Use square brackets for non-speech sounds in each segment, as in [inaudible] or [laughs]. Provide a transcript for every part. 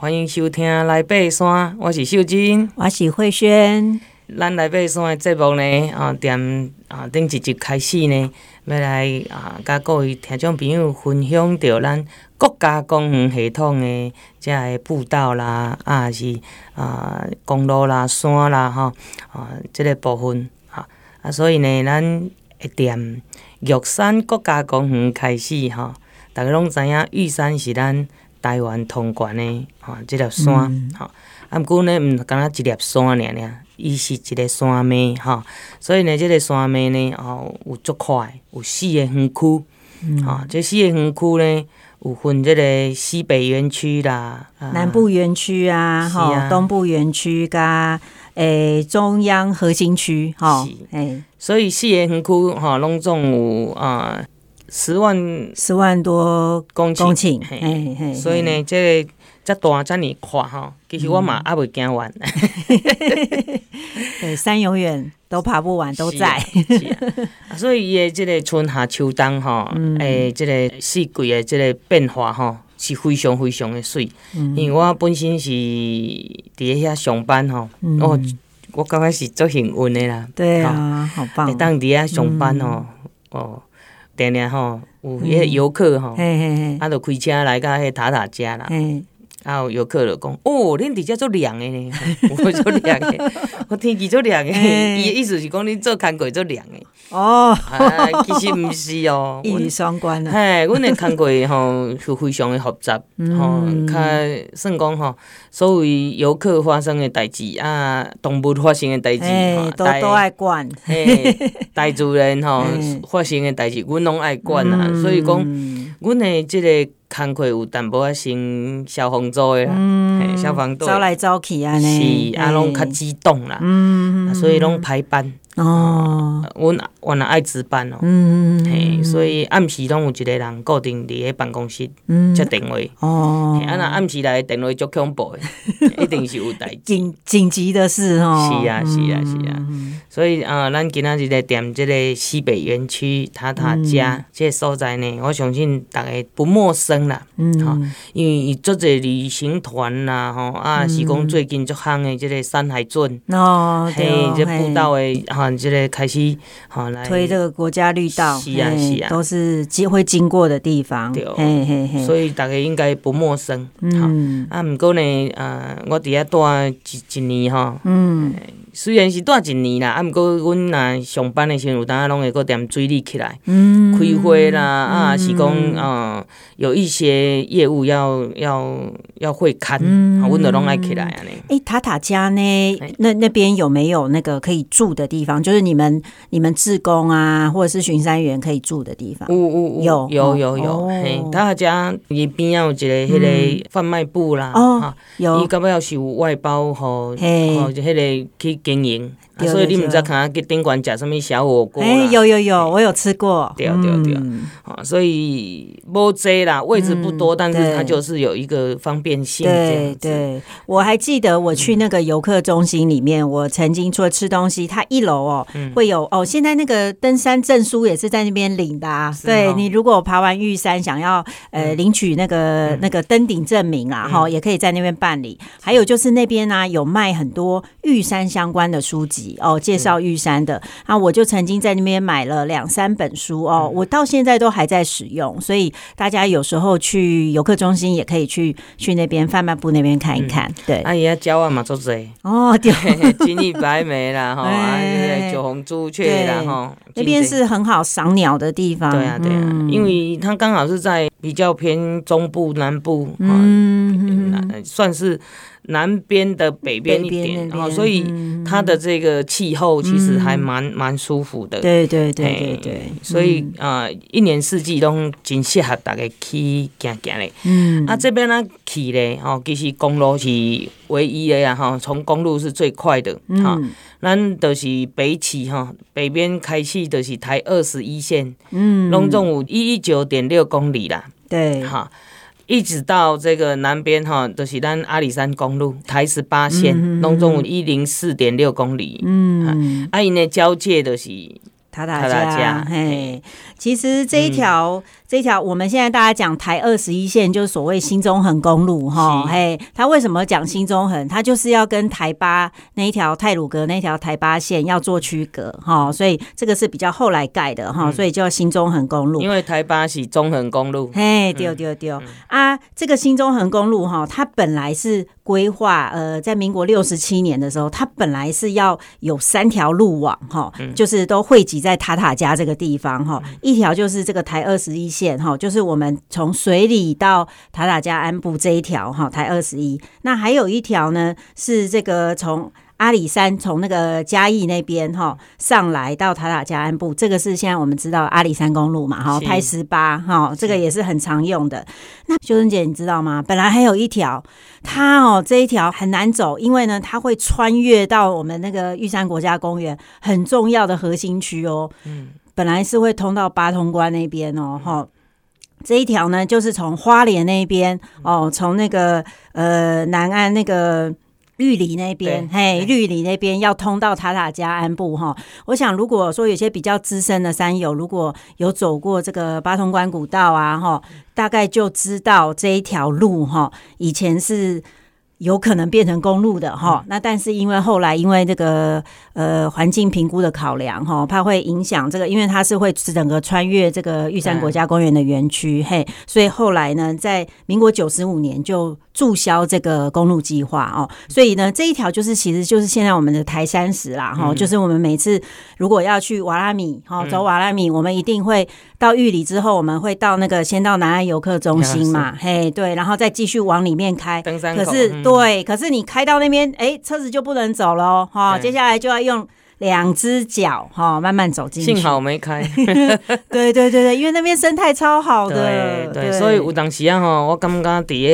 欢迎收听《来爬山》，我是秀珍，我是慧萱。咱来爬山的节目呢，啊，踮啊，顶一集开始呢，要来啊，甲各位听众朋友分享着咱国家公园系统的遮个步道啦，啊是啊公路啦、山啦，吼啊，即、这个部分啊啊，所以呢，咱会踮玉山国家公园开始哈。大家拢知影，玉山是咱台湾通关的吼，即条山吼。啊，毋过呢，毋敢若一粒山尔尔，伊是一个山脉吼。所以呢，即个山脉呢，吼有足快，有四个园区。吼，即四个园区呢，有分即个西北园区啦，南部园区啊，吼，东部园区加诶中央核心区，吼，诶，所以四个园区吼，拢总有啊。十万十万多公顷，公顷嘿，嘿，嘿，所以呢，这个这大这尼宽哈，其实我嘛也未惊完。[laughs] [laughs] 对，山永远都爬不完，都在。所以伊的这个春夏秋冬哈，诶、这个四季的这个变化哈，是非常非常的水。嗯、因为我本身是伫遐上班吼，嗯、我我感觉是足幸运的啦。对啊，好棒！当伫遐上班哦，嗯、哦。定定吼，有迄个游客吼，啊，着开车来到迄塔塔家啦。啊，有游客就讲，哦，恁伫遮做凉的呢，[laughs] 我做凉的，[laughs] 我天气做凉的。伊诶意思是讲恁做工课做凉的。哦，其实毋是哦，[laughs] 一语双关啊。嘿，阮诶工课吼是非常的复杂，吼，较算讲吼，所有游客发生的代志啊，动物发生的代志，都都爱管。嘿，大自然吼发生的代志，阮拢爱管啊。所以讲，阮诶即个。工课有淡薄仔像消防组的啦，嗯、消防队走来走去安尼，是啊，拢较激动啦，嗯、所以拢排班。哦，阮原来爱值班哦，嗯，嘿，所以暗时拢有一个人固定伫咧办公室接电话，哦，啊那暗时来电话足恐怖诶，[laughs] 一定是有代紧紧急的事哦，是啊是啊是啊，所以啊，咱今仔日来点这个西北园区塔塔家这个所在呢，我相信大家不陌生啦，嗯，哈，因为伊做这旅行团啦，吼啊，是讲最近足夯诶，这个山海圳哦，嘿，这步道诶。啊，这个开始好来推这个国家绿道，是啊是啊，都是机会经过的地方，对，嘿嘿嘿，所以大家应该不陌生。嗯，啊，不过呢，呃，我伫遐待一一年哈，嗯。虽然是待一年啦，啊，毋过阮若上班的时阵，有当拢会搁点水里起来，嗯、开会啦，啊，是讲啊，有一些业务要要要会看，啊，阮就拢爱起来安尼。诶，塔塔家呢？那那边有没有那个可以住的地方？就是你们你们志工啊，或者是巡山员可以住的地方？有有有有有，嘿，塔塔家伊边仔有一个迄个贩卖部啦，哦，有，伊到尾是有外包吼，吼，就迄个去。经营。所以你毋知看去宾馆食什么小火锅？哎，有有有，我有吃过。对对对，啊，所以无济啦，位置不多，但是它就是有一个方便性。对对，我还记得我去那个游客中心里面，我曾经除了吃东西，它一楼哦会有哦，现在那个登山证书也是在那边领的啊。对，你如果爬完玉山，想要呃领取那个那个登顶证明啊，哈，也可以在那边办理。还有就是那边呢有卖很多玉山相关的书籍。哦，介绍玉山的。啊，我就曾经在那边买了两三本书哦，我到现在都还在使用，所以大家有时候去游客中心也可以去去那边贩卖部那边看一看。对，阿姨要教啊嘛足济哦，对，金翼白眉啦，哈，[laughs] 九红朱雀啦，哈，那边是很好赏鸟的地方。对啊，对啊，因为它刚好是在比较偏中部南部，嗯，算是。南边的北边一点，然后所以它的这个气候其实还蛮蛮舒服的。对对对对对，所以啊，一年四季都真适合大家去行行嘞。嗯，啊这边呢去嘞，哦，其实公路是唯一的呀，哈，从公路是最快的。哈，咱就是北起哈，北边开始就是台二十一线，嗯，拢总有一一九点六公里啦。对，哈。一直到这个南边哈，都、就是咱阿里山公路台十八线，拢总有一零四点六公里。嗯，啊，因呢交界都是塔塔加，嘿，其实这一条、嗯、这一条，我们现在大家讲台二十一线，就是所谓新中横公路哈，嘿，他为什么讲新中横？他就是要跟台八那一条泰鲁阁那条台八线要做区隔哈，所以这个是比较后来盖的哈，所以叫新中横公路。因为台八是中横公路，嘿，对对对、嗯、啊，这个新中横公路哈，它本来是规划呃，在民国六十七年的时候，它本来是要有三条路网哈，就是都汇集。在塔塔家这个地方哈，一条就是这个台二十一线哈，就是我们从水里到塔塔家安部这一条哈，台二十一。那还有一条呢，是这个从。阿里山从那个嘉义那边哈上来到塔塔加安部，这个是现在我们知道阿里山公路嘛哈，台十八哈，这个也是很常用的。那秀真姐你知道吗？本来还有一条，它哦这一条很难走，因为呢它会穿越到我们那个玉山国家公园很重要的核心区哦。嗯，本来是会通到八通关那边哦哈。这一条呢就是从花莲那边哦，从那个呃南安那个。玉里那边，嘿，绿里那边要通到塔塔加安部哈。我想，如果说有些比较资深的山友，如果有走过这个八通关古道啊，哈，大概就知道这一条路哈，以前是。有可能变成公路的哈，那但是因为后来因为这个呃环境评估的考量哈，怕会影响这个，因为它是会整个穿越这个玉山国家公园的园区嘿，所以后来呢，在民国九十五年就注销这个公路计划哦，所以呢这一条就是其实就是现在我们的台山石啦哈，就是我们每次如果要去瓦拉米哈走瓦拉米，我们一定会到玉里之后，我们会到那个先到南安游客中心嘛，嘿对，然后再继续往里面开，登山可是。对，可是你开到那边，哎，车子就不能走喽，哈，接下来就要用。两只脚哈，慢慢走进去。幸好我没开。[laughs] 对对对对，因为那边生态超好的。对对，所以有当时啊哈，我刚刚底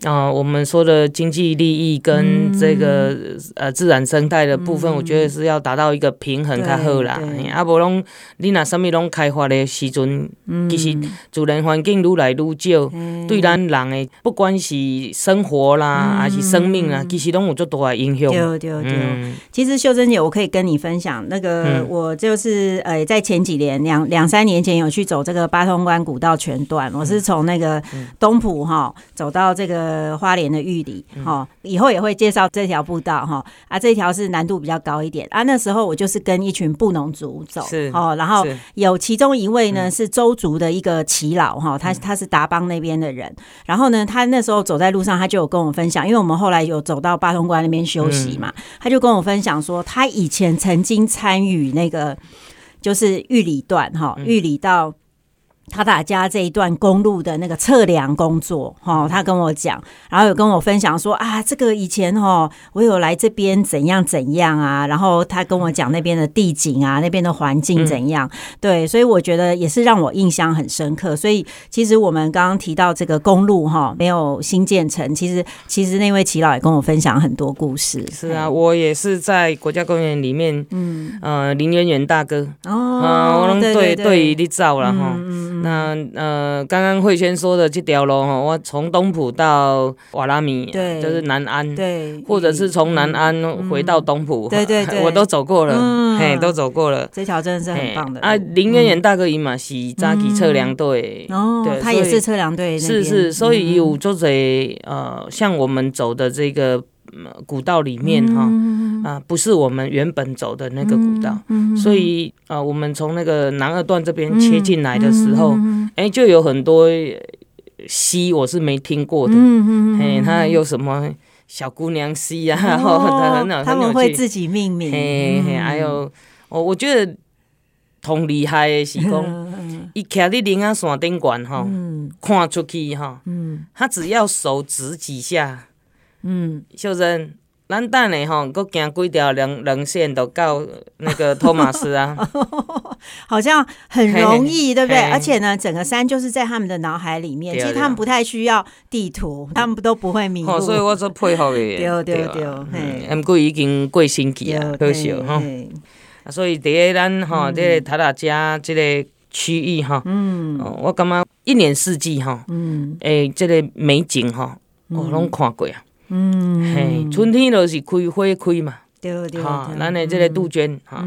下啊，我们说的经济利益跟这个、嗯、呃自然生态的部分、嗯，我觉得是要达到一个平衡较好啦。啊，无拢你若什么拢开发的时阵、嗯，其实自然环境愈来愈少，嗯、对咱人的不管是生活啦，还、嗯、是生命啊，其实拢有足大的影响。对对对、嗯，其实秀珍姐，我可以跟你。你分享。那个，我就是呃，在前几年两两三年前有去走这个八通关古道全段，我是从那个东埔哈走到这个花莲的玉里哈，以后也会介绍这条步道哈。啊，这条是难度比较高一点。啊。那时候我就是跟一群布农族走，是哦，然后有其中一位呢是周族的一个耆老哈，他他是达邦那边的人，然后呢，他那时候走在路上，他就有跟我分享，因为我们后来有走到八通关那边休息嘛，他就跟我分享说，他以前。曾经参与那个就是玉里段哈，玉里到。塔塔家这一段公路的那个测量工作，哈，他跟我讲，然后有跟我分享说啊，这个以前哈，我有来这边怎样怎样啊，然后他跟我讲那边的地景啊，那边的环境怎样，对，所以我觉得也是让我印象很深刻。所以其实我们刚刚提到这个公路哈，没有新建成，其实其实那位齐老也跟我分享很多故事。是啊，我也是在国家公园里面，嗯，呃，林源元大哥。哦，我对对对，你照了哈。那呃，刚刚慧轩说的这条路哈，我从东埔到瓦拉米，对，就是南安，对，或者是从南安回到东埔，对对 [laughs] 对，我都走过了，嗯、嘿，都走过了。这条真的是很棒的。啊，林渊源大哥伊嘛是扎基测量队，哦，他也是测量队，是是，所以有就是呃，像我们走的这个。古道里面哈、嗯、啊，不是我们原本走的那个古道，嗯、所以啊，我们从那个南二段这边切进来的时候，哎、就有很多溪我是没听过的，嗯嗯，它有什么小姑娘溪啊，然 [laughs] 后很很他们会自己命名，嘿嘿，还有我我觉得同厉害的是讲，一徛在灵安山顶管哈，看出去哈，嗯，他只要手指几下。嗯，秀真，咱等下吼，搁行几条棱棱线，都到那个托马斯啊，[laughs] 好像很容易，对不对？而且呢，整个山就是在他们的脑海里面，其实他们不太需要地图，他们都不会迷路。所以我说配合的，对对对，嘿，毋过已经过星期啊，可惜哈。所以第一咱吼，这个塔塔加这个区域哈，嗯，我感觉一年四季哈，嗯，诶，这个美景哈，我拢看过啊。嗯，嘿，春天就是开花开嘛，对对，哈，咱的这个杜鹃，哈，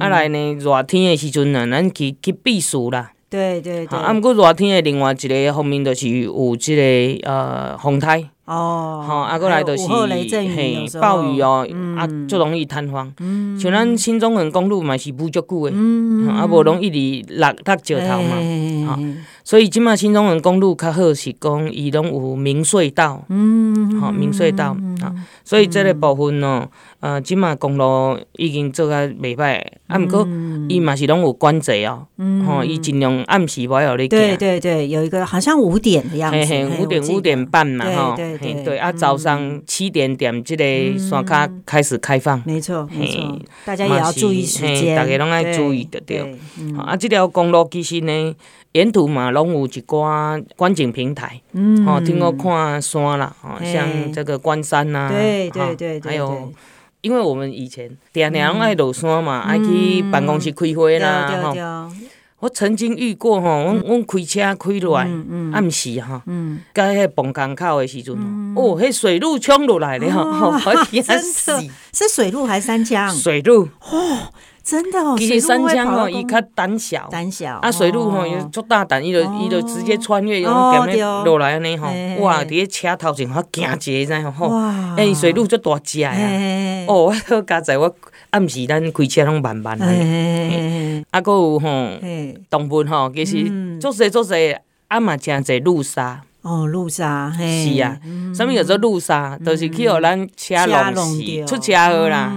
啊来呢，热天的时阵呢，咱去去避暑啦。对对对。啊，毋过热天的另外一个方面，就是有这个呃风台。哦，吼，啊，过来就是嘿暴雨哦，啊，就容易瘫痪。嗯，像咱新中横公路嘛是铺足久的，啊，无容易哩落落石头嘛，哈，所以即马新中横公路较好是讲伊拢有明隧道，嗯，好明隧道啊，所以这个部分呢，呃，即马公路已经做甲袂歹，啊，毋过伊嘛是拢有管制哦，吼，伊尽量暗时无要你行。对对对，有一个好像五点的样子，嘿嘿，五点五点半嘛，吼。对对啊，早上七点点，这个山卡开始开放。没错，没错，大家也要注意时间，大家拢爱注意的对。啊，这条公路其实呢，沿途嘛拢有一寡观景平台，嗯。哦，听我看山啦，哦，像这个关山呐，对对对，还有，因为我们以前常常爱落山嘛，爱去办公室开会啦，哈。我曾经遇过吼，阮阮开车开落来，暗时哈，甲迄个崩港口的时阵，哦，迄水路冲落来了！[laughs] [laughs] 是水路还是山江？水路。哦，真的哦。其实山羌吼，伊较胆小，胆小。啊，水路吼又足大胆，伊就伊就直接穿越，用点咧落来安尼吼，哇！伫咧车头前好惊一个，知影吼？哇！哎，水路足大只啊！哦，我好佳哉我。暗时咱开车拢慢慢来，啊，搁有吼动物吼，其实做些做些，啊嘛诚侪路杀。哦，路杀，是啊，啥物叫做路杀？就是去互咱车弄死，出车祸啦，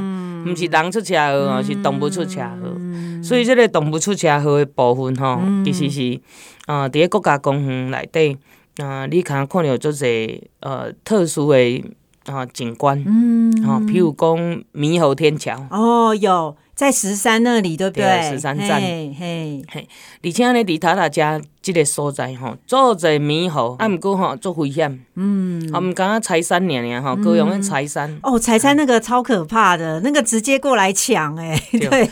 毋是人出车祸哦，是动物出车祸。所以这个动物出车祸的部分吼，其实是啊，伫个国家公园内底啊，你可能看到做些呃特殊的。啊，景观，嗯，啊，譬如讲猕猴天桥，哦，有在十三那里，对不对？十三站，嘿，嘿，而且呢，伫塔塔家。这个所在吼，做者猕猴，啊，毋过吼做危险，嗯，啊，毋敢啊，财山尔尔吼，高雄采山，哦，财山那个超可怕的，那个直接过来抢 [laughs] 诶，对，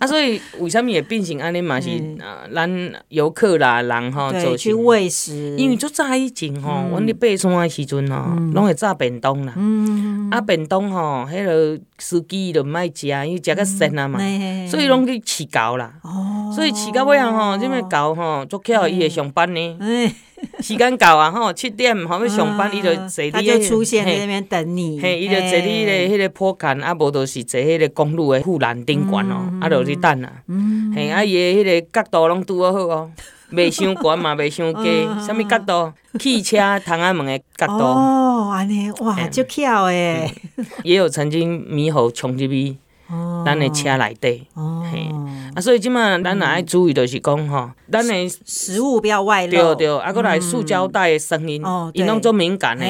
啊，所以为什么会变成安尼嘛？是啊，咱游客啦，人吼，走，去喂食，因为做早以前吼，阮伫爬山诶时阵吼，拢会炸便当啦，嗯，啊，便当吼，迄个司机就毋爱食，因为食较鲜啊嘛，所以拢去饲狗啦，哦，所以饲到尾啊吼，即个狗吼，足巧。伊会上班呢，[laughs] 时间到啊吼，七点后要上班，伊就坐伫，他就出现在那边等你。嘿，伊就坐伫迄个，迄个坡坎，啊，无就是坐迄个公路的护栏顶悬哦，啊，就去等啊。嘿，啊，伊的迄个角度拢拄好好哦，[laughs] 袂伤悬嘛，袂伤低，啥物角度？汽车窗仔门的角度。哦，安尼哇，足巧诶。也有曾经猕猴冲入去咱的车内底。嘿。啊，所以即马咱也爱注意，就是讲吼，咱的食物不要外漏。对对，啊，过来塑胶袋的声音，伊拢做敏感的，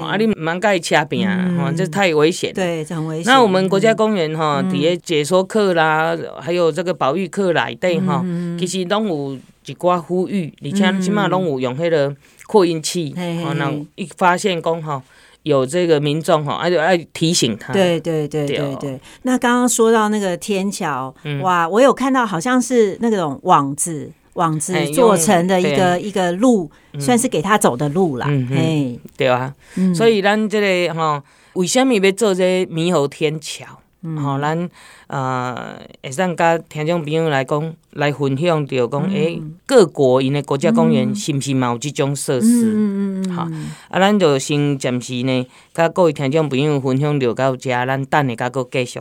啊，你毋通甲伊车边啊，吼，这太危险。对，很危险。那我们国家公园吼，伫个解说课啦，还有这个保育课内底吼，其实拢有一寡呼吁，而且即马拢有用迄个扩音器，吼，然后一发现讲吼。有这个民众哈，而且要提醒他。对对对对对。那刚刚说到那个天桥，哇，我有看到好像是那种网子，网子做成的一个一个路，算是给他走的路啦。哎，对啊。所以咱这个哈，为什么要做这猕猴天桥？好，咱呃，会使甲听众朋友来讲，来分享着讲，诶，各国因的国家公园是毋是嘛有即种设施？嗯嗯好，啊，咱就先暂时呢，甲各位听众朋友分享着到遮，咱等下甲佫继续。